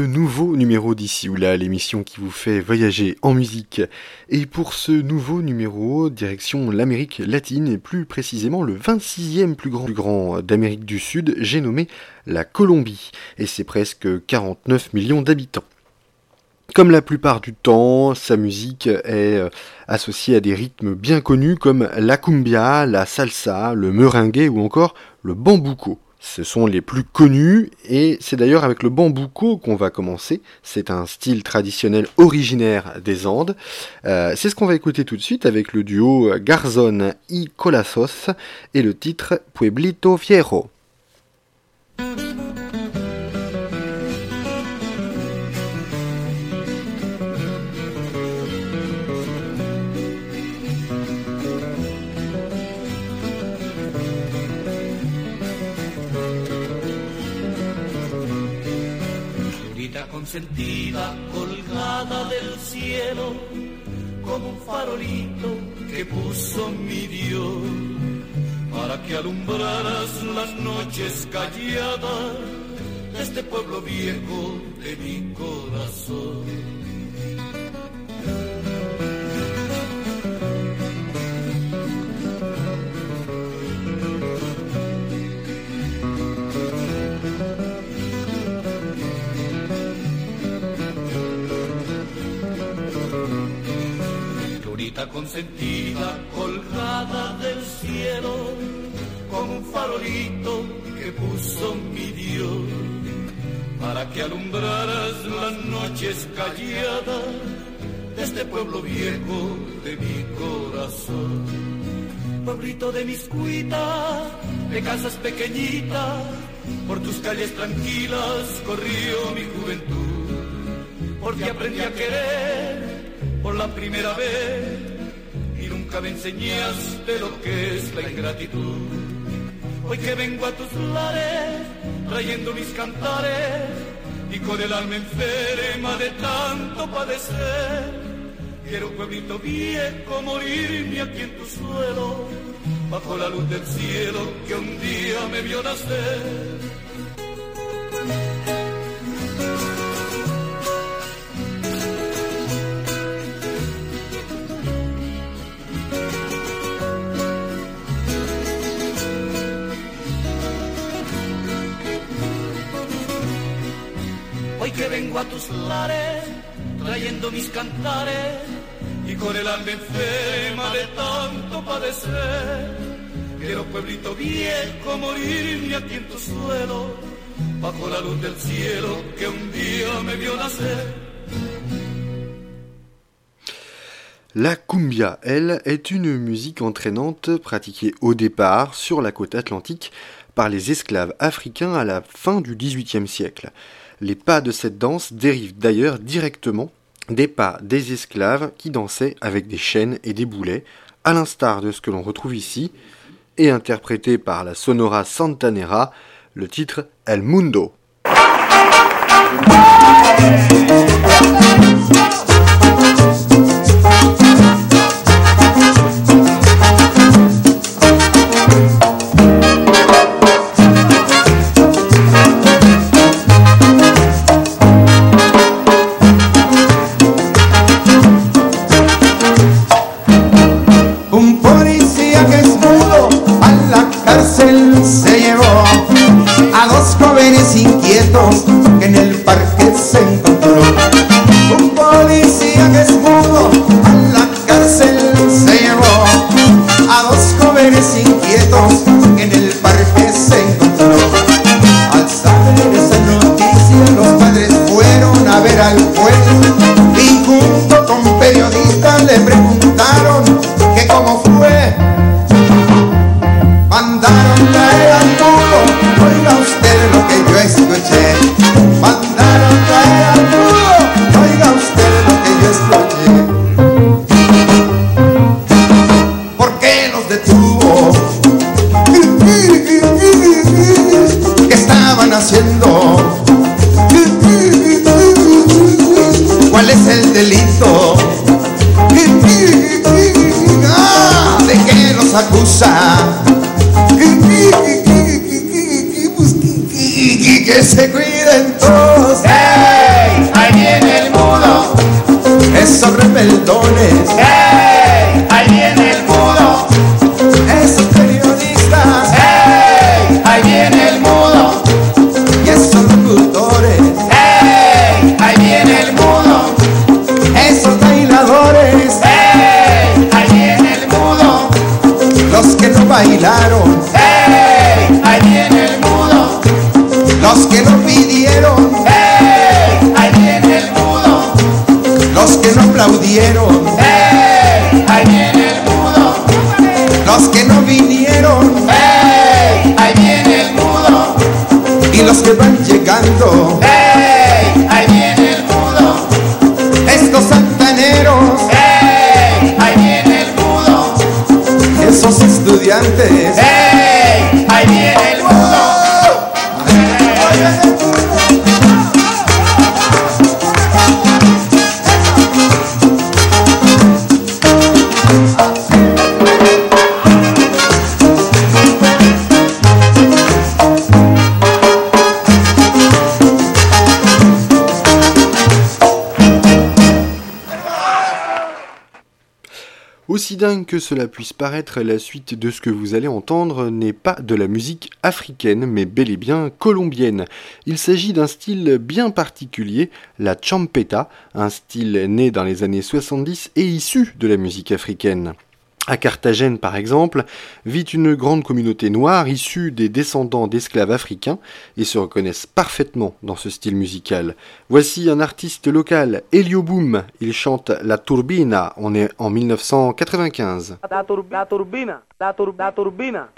nouveau numéro d'ici ou là, l'émission qui vous fait voyager en musique. Et pour ce nouveau numéro, direction l'Amérique latine et plus précisément le 26e plus grand, plus grand d'Amérique du Sud, j'ai nommé la Colombie. Et c'est presque 49 millions d'habitants. Comme la plupart du temps, sa musique est euh, associée à des rythmes bien connus comme la cumbia, la salsa, le merengue ou encore le bambuco. Ce sont les plus connus et c'est d'ailleurs avec le bambuco qu'on va commencer. C'est un style traditionnel originaire des Andes. Euh, c'est ce qu'on va écouter tout de suite avec le duo Garzón y Colasos et le titre Pueblito Fierro. Sentida colgada del cielo como un farolito que puso mi Dios para que alumbraras las noches calladas de este pueblo viejo de mi corazón. Consentida colgada del cielo como un farolito que puso mi Dios para que alumbraras las noches calladas de este pueblo viejo de mi corazón. Pueblito de mis cuitas, de casas pequeñitas, por tus calles tranquilas corrió mi juventud, porque aprendí a querer por la primera vez nunca me enseñaste lo que es la ingratitud. Hoy que vengo a tus lares trayendo mis cantares y con el alma enferma de tanto padecer, quiero un pueblito viejo morirme aquí en tu suelo, bajo la luz del cielo que un día me vio nacer la. La cumbia, elle, est une musique entraînante pratiquée au départ sur la côte atlantique par les esclaves africains à la fin du XVIIIe siècle. Les pas de cette danse dérivent d'ailleurs directement des pas des esclaves qui dansaient avec des chaînes et des boulets, à l'instar de ce que l'on retrouve ici, et interprété par la Sonora Santanera, le titre El Mundo. los que no bailaron. ¡Hey! Allí en el mudo. Los que no pidieron. ¡Hey! Allí en el mudo. Los que no aplaudieron. ¡Hey! Allí en el mudo. Los que no vinieron. ¡Hey! Allí en el mudo. Y los que van llegando. ¡Hey! estudiantes. ¡Hey! ¡Ahí viene! Aussi dingue que cela puisse paraître, la suite de ce que vous allez entendre n'est pas de la musique africaine, mais bel et bien colombienne. Il s'agit d'un style bien particulier, la champeta, un style né dans les années 70 et issu de la musique africaine. À Carthagène, par exemple, vit une grande communauté noire issue des descendants d'esclaves africains et se reconnaissent parfaitement dans ce style musical. Voici un artiste local, Elio Boom. Il chante La Turbina. On est en 1995. La, tur la Turbina, la, la Turbina.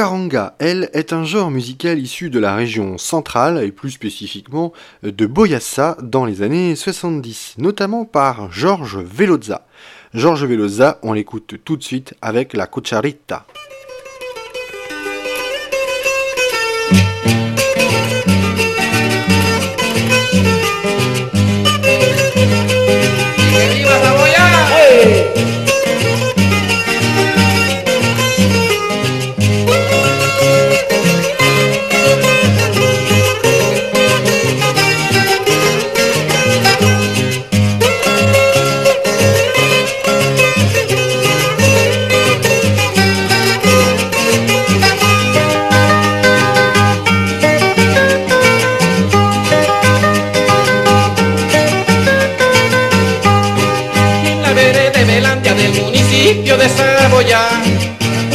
La caranga, elle, est un genre musical issu de la région centrale et plus spécifiquement de Boyassa dans les années 70, notamment par Georges Veloza. Georges Veloza, on l'écoute tout de suite avec la cucharita.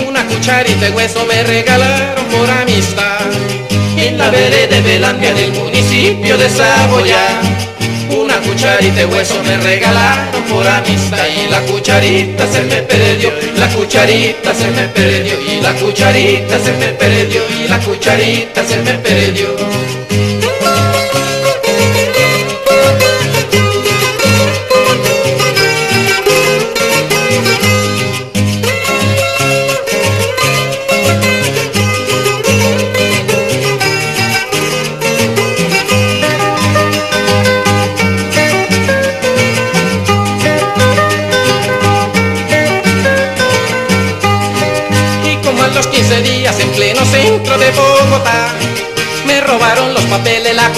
Una cucharita de hueso me regalaron por amistad. En la vereda de Belandia del municipio de Saboya, una cucharita de hueso me regalaron por amistad y la cucharita se me perdió, la cucharita se me perdió y la cucharita se me perdió y la cucharita se me perdió.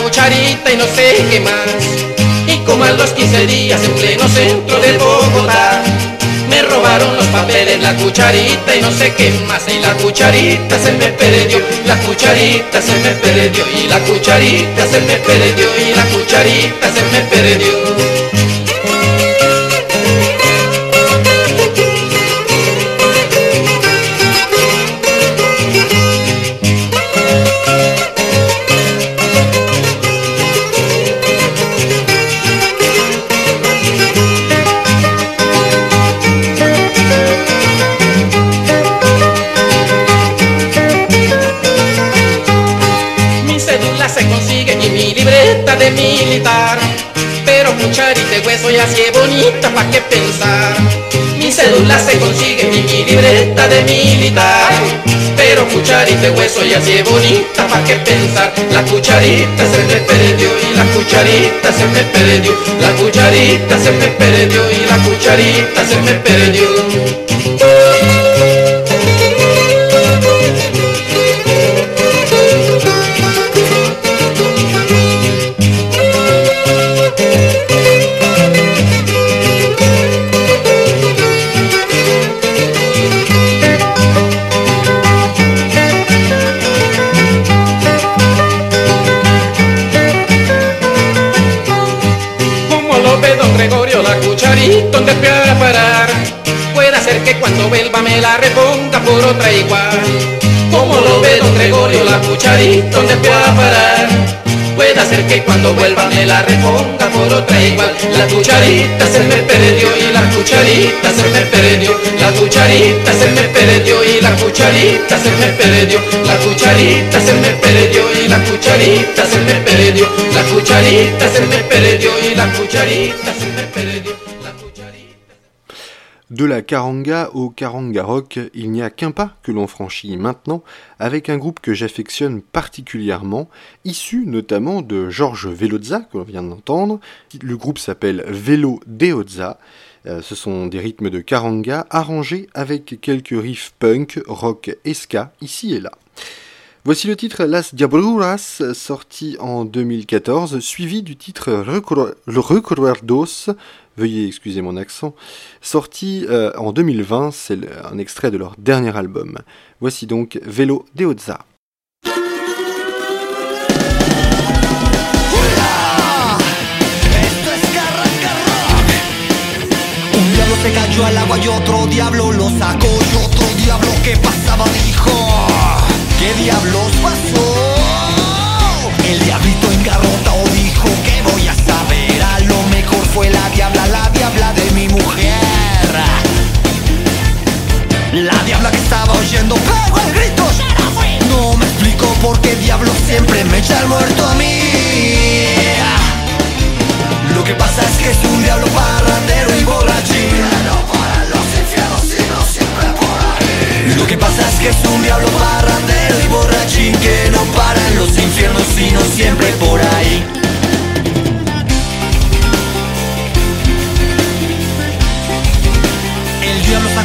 Cucharita y no sé qué más. Y como a los 15 días en pleno centro de Bogotá. Me robaron los papeles, la cucharita y no sé qué más. Y la cucharita se me perdió, la cucharita se me perdió. Y la cucharita se me perdió, y la cucharita se me perdió. De militar. Pero cucharita de hueso y así es bonita pa' qué pensar Mi cédula se consigue mi libreta de militar. Pero cucharita de hueso y así es bonita pa' qué pensar La cucharita se me perdió y la cucharita se me perdió. La cucharita se me perdió y la cucharita se me perdió que cuando vuelva me la reponga por otra igual. Como lo ve don Gregorio, la cucharita donde fui a parar. Puede ser que cuando vuelva me la reponga por otra igual. La cucharita se me perdió y la cucharita se me perdió. La cucharita se me perdió y la cucharita se me perdió. La cucharita se me perdió y la cucharita se me perdió. La cucharita se me perdió y la cucharita se me perdió. De la caranga au caranga rock, il n'y a qu'un pas que l'on franchit maintenant avec un groupe que j'affectionne particulièrement, issu notamment de Georges Velozza, que l'on vient d'entendre. Le groupe s'appelle Velo Deozza. Euh, ce sont des rythmes de caranga arrangés avec quelques riffs punk, rock et ska ici et là. Voici le titre Las Diabluras, sorti en 2014, suivi du titre Recuerdos, veuillez excuser mon accent, sorti euh, en 2020, c'est un extrait de leur dernier album. Voici donc Velo de Oza. se cayó al agua y otro diablo lo sacó y otro diablo que pasaba dijo ¿Qué diablos pasó? El diablito engarrotado dijo que voy a saber? A lo mejor fue la mi mujer La diabla que estaba oyendo pegó el grito porque el diablo siempre me echa el muerto a mí. Lo que pasa es que es un diablo parrandero y borrachín. No para los infiernos, sino siempre por ahí. Lo que pasa es que es un diablo parrandero y borrachín que no para en los infiernos, sino siempre por ahí.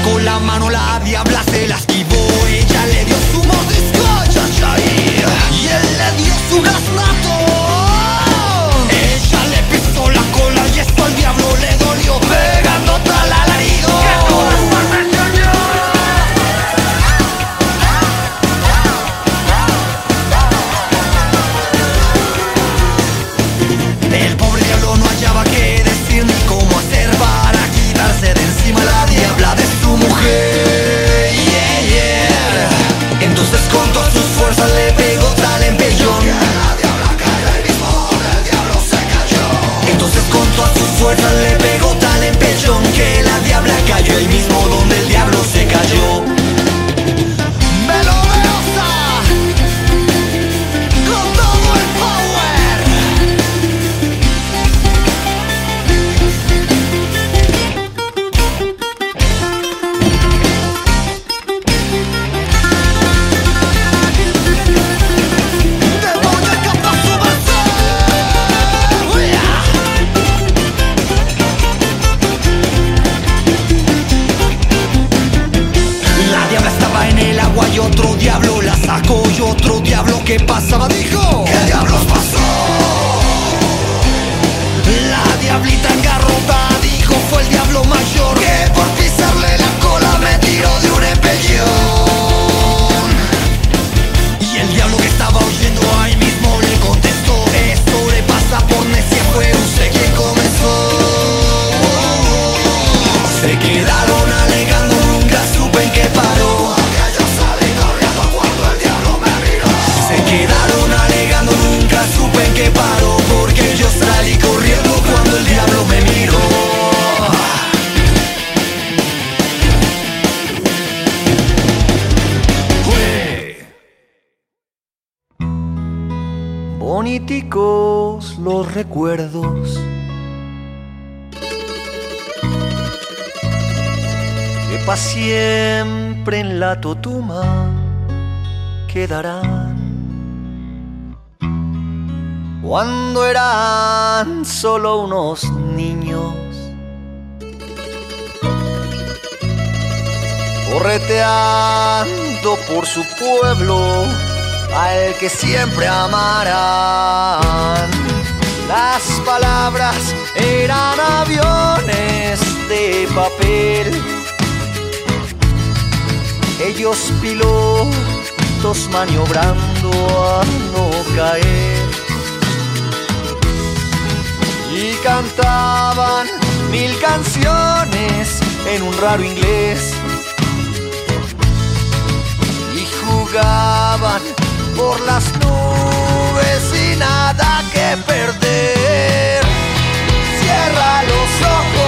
Sacó la mano, la diabla se la esquivó. Ella le dio Se quedaron alegando, nunca supe en qué paró. Yo salí corriendo cuando el diablo me miró. Se quedaron alegando, nunca supe en qué paró. Porque yo salí corriendo cuando el diablo me miró. Boniticos los recuerdos que pa' siempre en la totuma quedarán cuando eran solo unos niños correteando por su pueblo al que siempre amarán. Las palabras eran aviones de papel. Ellos pilotos maniobrando a no caer. Y cantaban mil canciones en un raro inglés. Y jugaban por las nubes y nada que perder. Cierra los ojos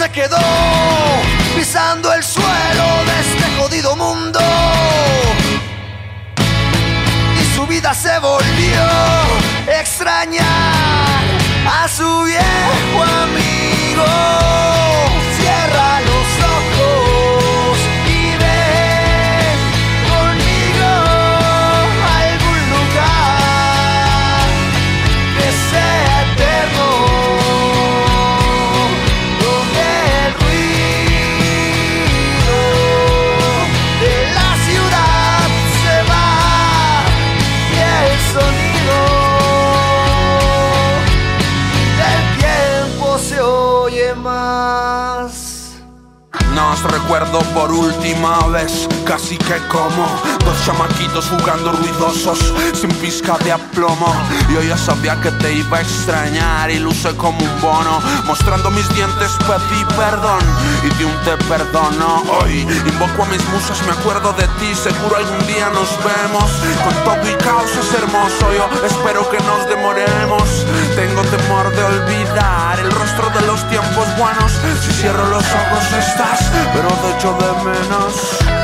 se quedó pisando el suelo de este jodido mundo. Y su vida se volvió extrañar a su viejo amigo. Recuerdo por última vez, casi que como chamaquitos jugando ruidosos, sin pizca de aplomo. Yo ya sabía que te iba a extrañar y luce como un bono. Mostrando mis dientes pedí perdón y de un te perdono. Hoy invoco a mis musas, me acuerdo de ti, seguro algún día nos vemos. Con todo y caos es hermoso, yo espero que nos demoremos. Tengo temor de olvidar el rostro de los tiempos buenos. Si cierro los ojos estás, pero te echo de menos.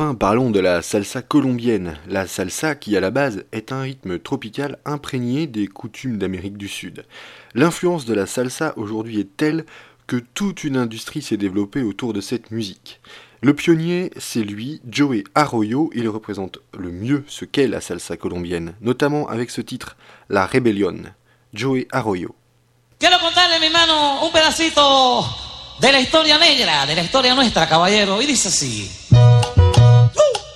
Enfin, parlons de la salsa colombienne. La salsa qui, à la base, est un rythme tropical imprégné des coutumes d'Amérique du Sud. L'influence de la salsa aujourd'hui est telle que toute une industrie s'est développée autour de cette musique. Le pionnier, c'est lui, Joey Arroyo, il représente le mieux ce qu'est la salsa colombienne, notamment avec ce titre, La Rebellion. Joey Arroyo. Quiero contarle, mi hermano, un pedacito de la historia negra, de la historia nuestra, caballero. Y dice así. Woo!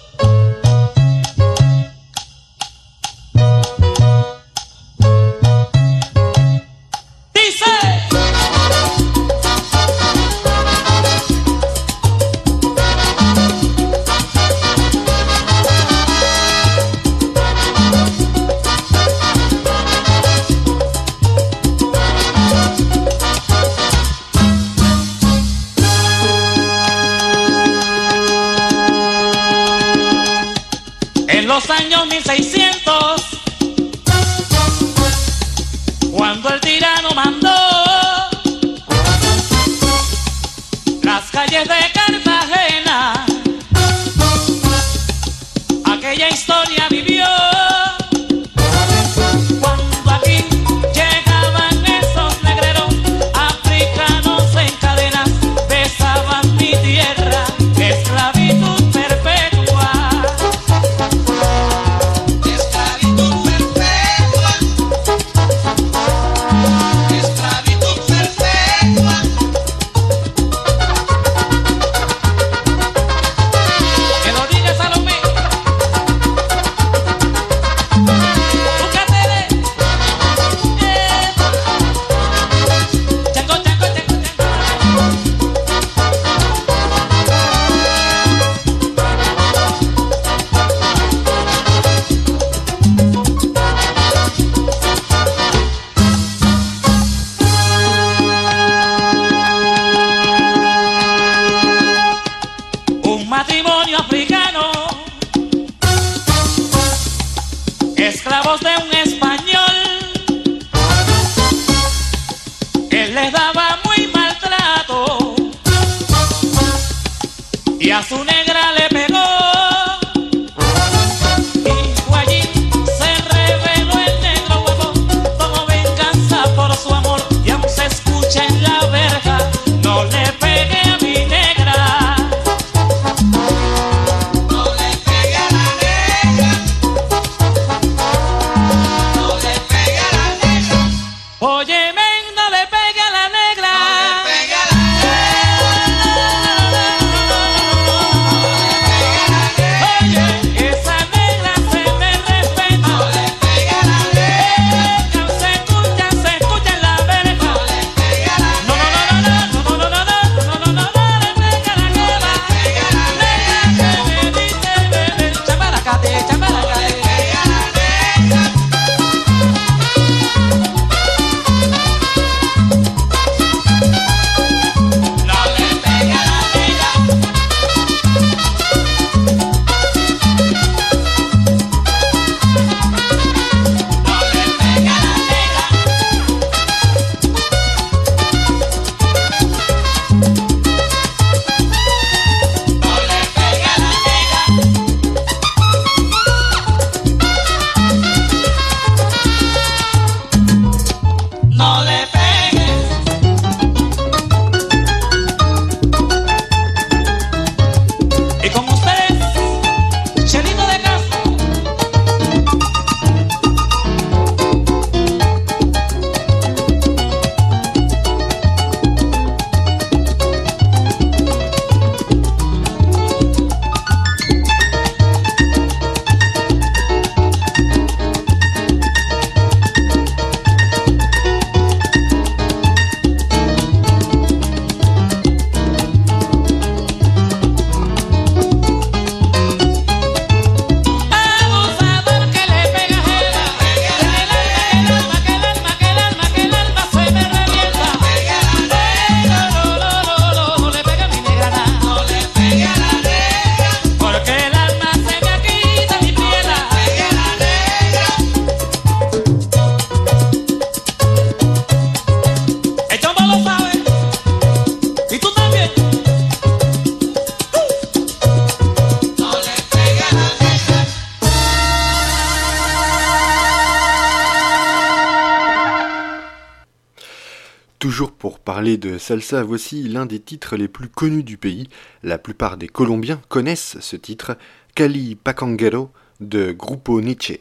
De salsa, voici l'un des titres les plus connus du pays. La plupart des Colombiens connaissent ce titre, Cali Pacanguero de Grupo Nietzsche.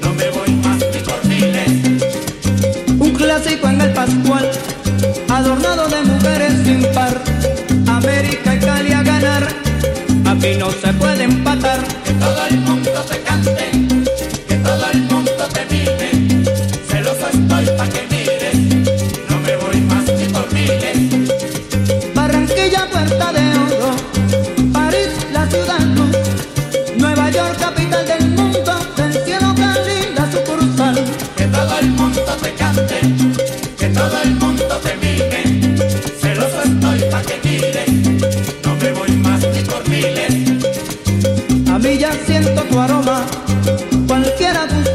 no me voy más ni por miles. Un clásico en el Pascual adornado de mujeres sin par. América y Cali a ganar, aquí no se puede empatar. Siento tu aroma, cualquiera gusto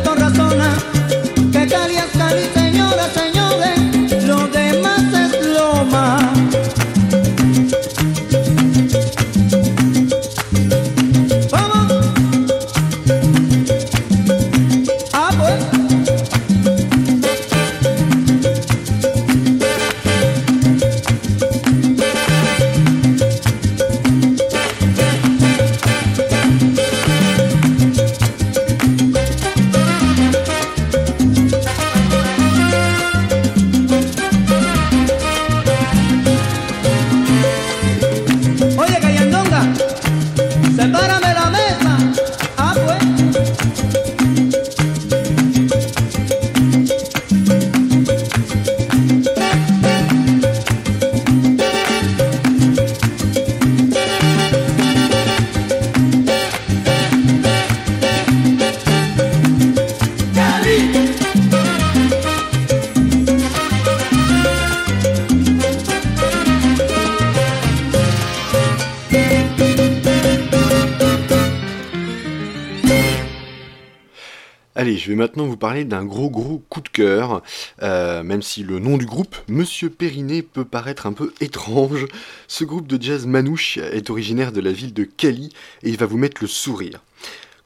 d'un gros gros coup de cœur, euh, même si le nom du groupe, Monsieur Périné, peut paraître un peu étrange. Ce groupe de jazz manouche est originaire de la ville de Cali et il va vous mettre le sourire.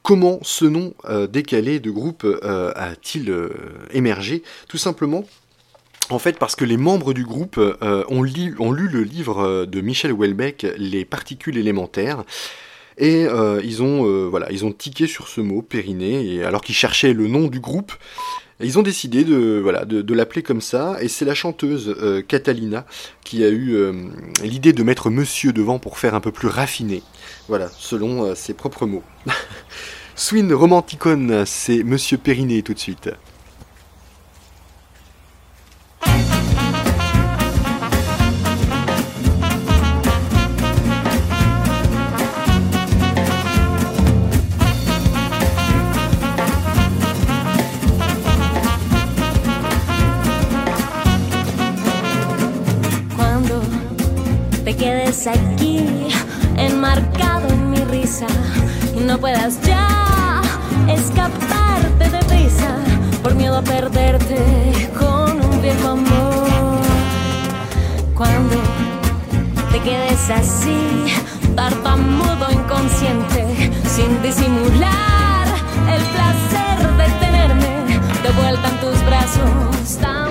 Comment ce nom euh, décalé de groupe euh, a-t-il émergé? Tout simplement en fait, parce que les membres du groupe ont, lu le livre de Michel Houellebecq, Les particules élémentaires, et euh, ils ont euh, voilà, ils ont tiqué sur ce mot périnée, et alors qu'ils cherchaient le nom du groupe, ils ont décidé de voilà de, l'appeler comme ça, et c'est la chanteuse euh, Catalina qui a eu l'idée de mettre Monsieur devant pour faire un peu plus raffiné, voilà, selon ses propres mots. Swing Romanticon, c'est Monsieur Périnée tout de suite. Aquí, enmarcado en mi risa, y no puedas ya escaparte de prisa por miedo a perderte con un viejo amor. Cuando te quedes así, tartamudo inconsciente, sin disimular el placer de tenerme de vuelta en tus brazos, dándote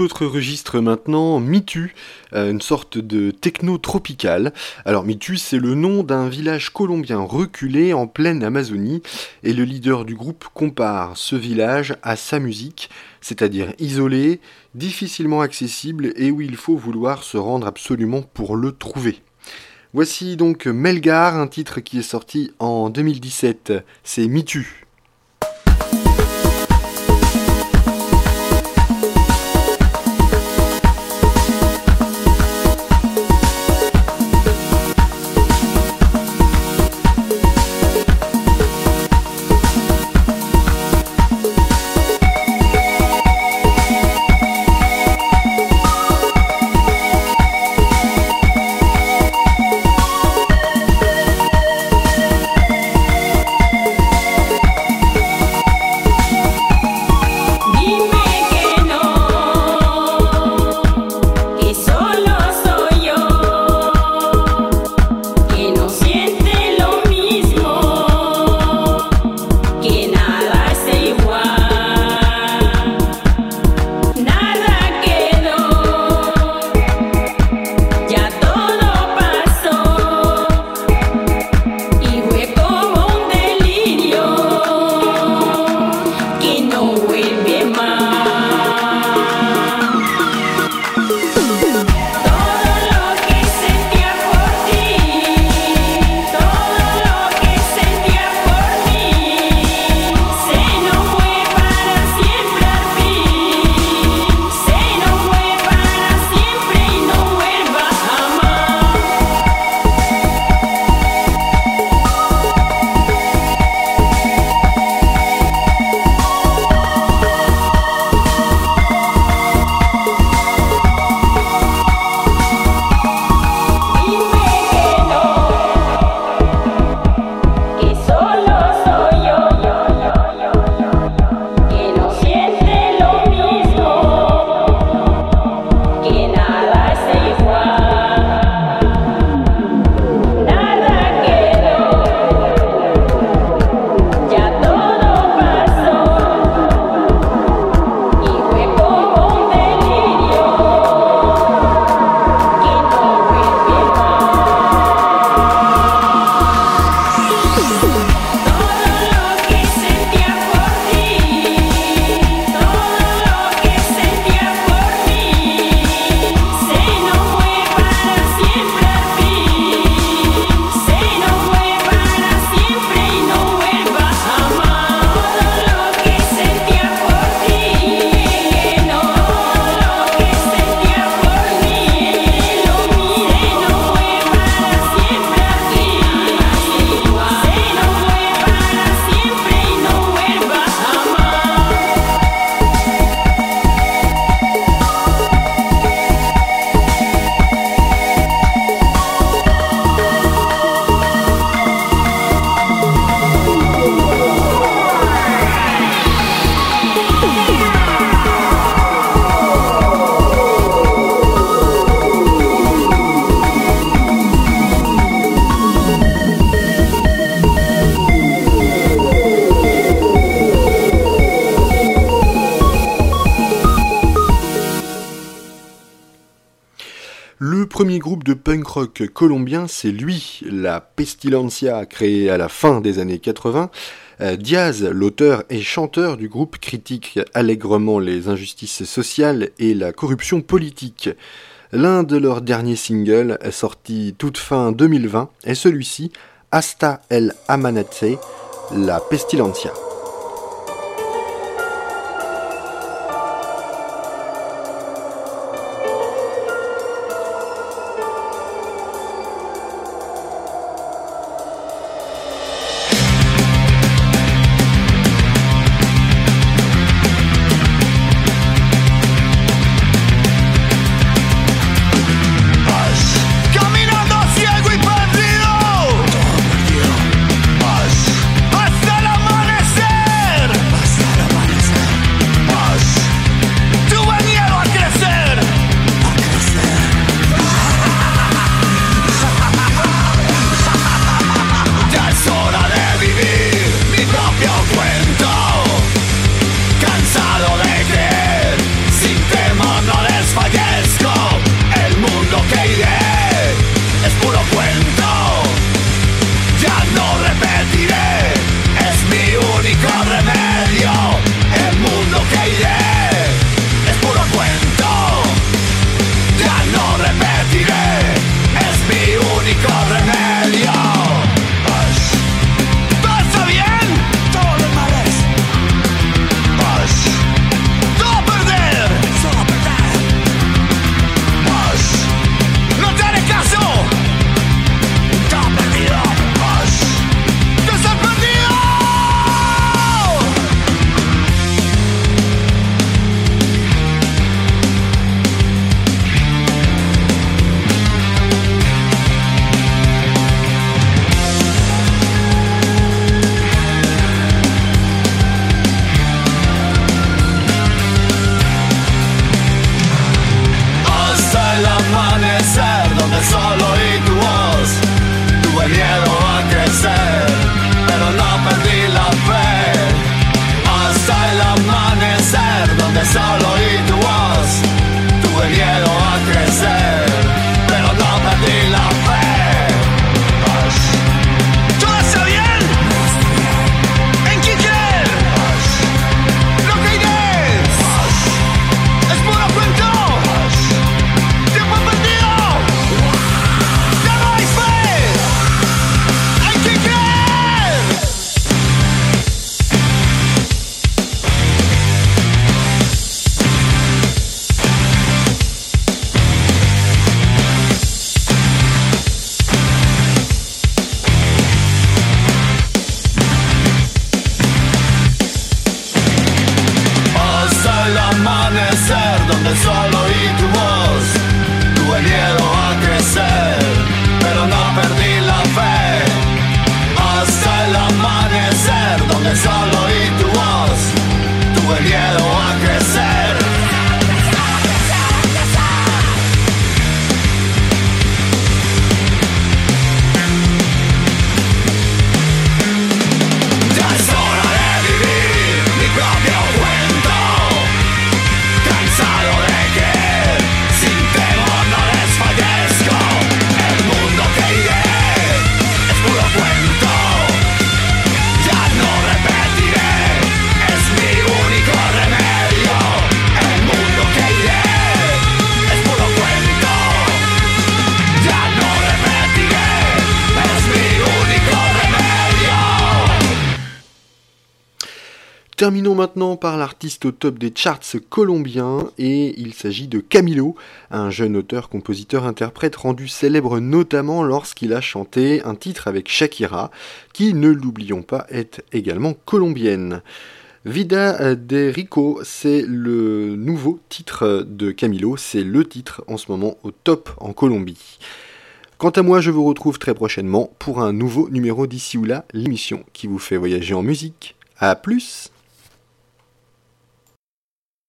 autre registre maintenant, Mitu, euh, une sorte de techno tropical. Alors Mitu, c'est le nom d'un village colombien reculé en pleine Amazonie, et le leader du groupe compare ce village à sa musique, c'est-à-dire isolé, difficilement accessible et où il faut vouloir se rendre absolument pour le trouver. Voici donc Melgar, un titre qui est sorti en 2017, c'est Mitu. Colombien, c'est lui, la Pestilencia, créée à la fin des années 80. Euh, Diaz, l'auteur et chanteur du groupe, critique allègrement les injustices sociales et la corruption politique. L'un de leurs derniers singles, sorti toute fin 2020, est celui-ci, Hasta el Amanece, la Pestilencia. Terminons maintenant par l'artiste au top des charts colombiens et il s'agit de Camilo, un jeune auteur-compositeur-interprète rendu célèbre notamment lorsqu'il a chanté un titre avec Shakira, qui, ne l'oublions pas, est également colombienne. Vida de Rico, c'est le nouveau titre de Camilo, c'est le titre en ce moment au top en Colombie. Quant à moi, je vous retrouve très prochainement pour un nouveau numéro d'ici ou là, l'émission qui vous fait voyager en musique. A plus